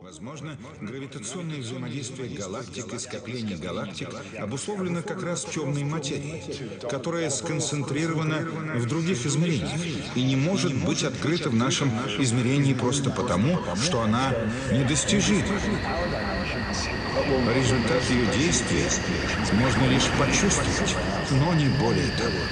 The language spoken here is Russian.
Возможно, гравитационное взаимодействие галактик и скопление галактик обусловлено как раз темной материей, которая сконцентрирована в других измерениях и не может быть открыта в нашем измерении просто потому, что она недостижима. Результат ее действия можно лишь почувствовать, но не более того.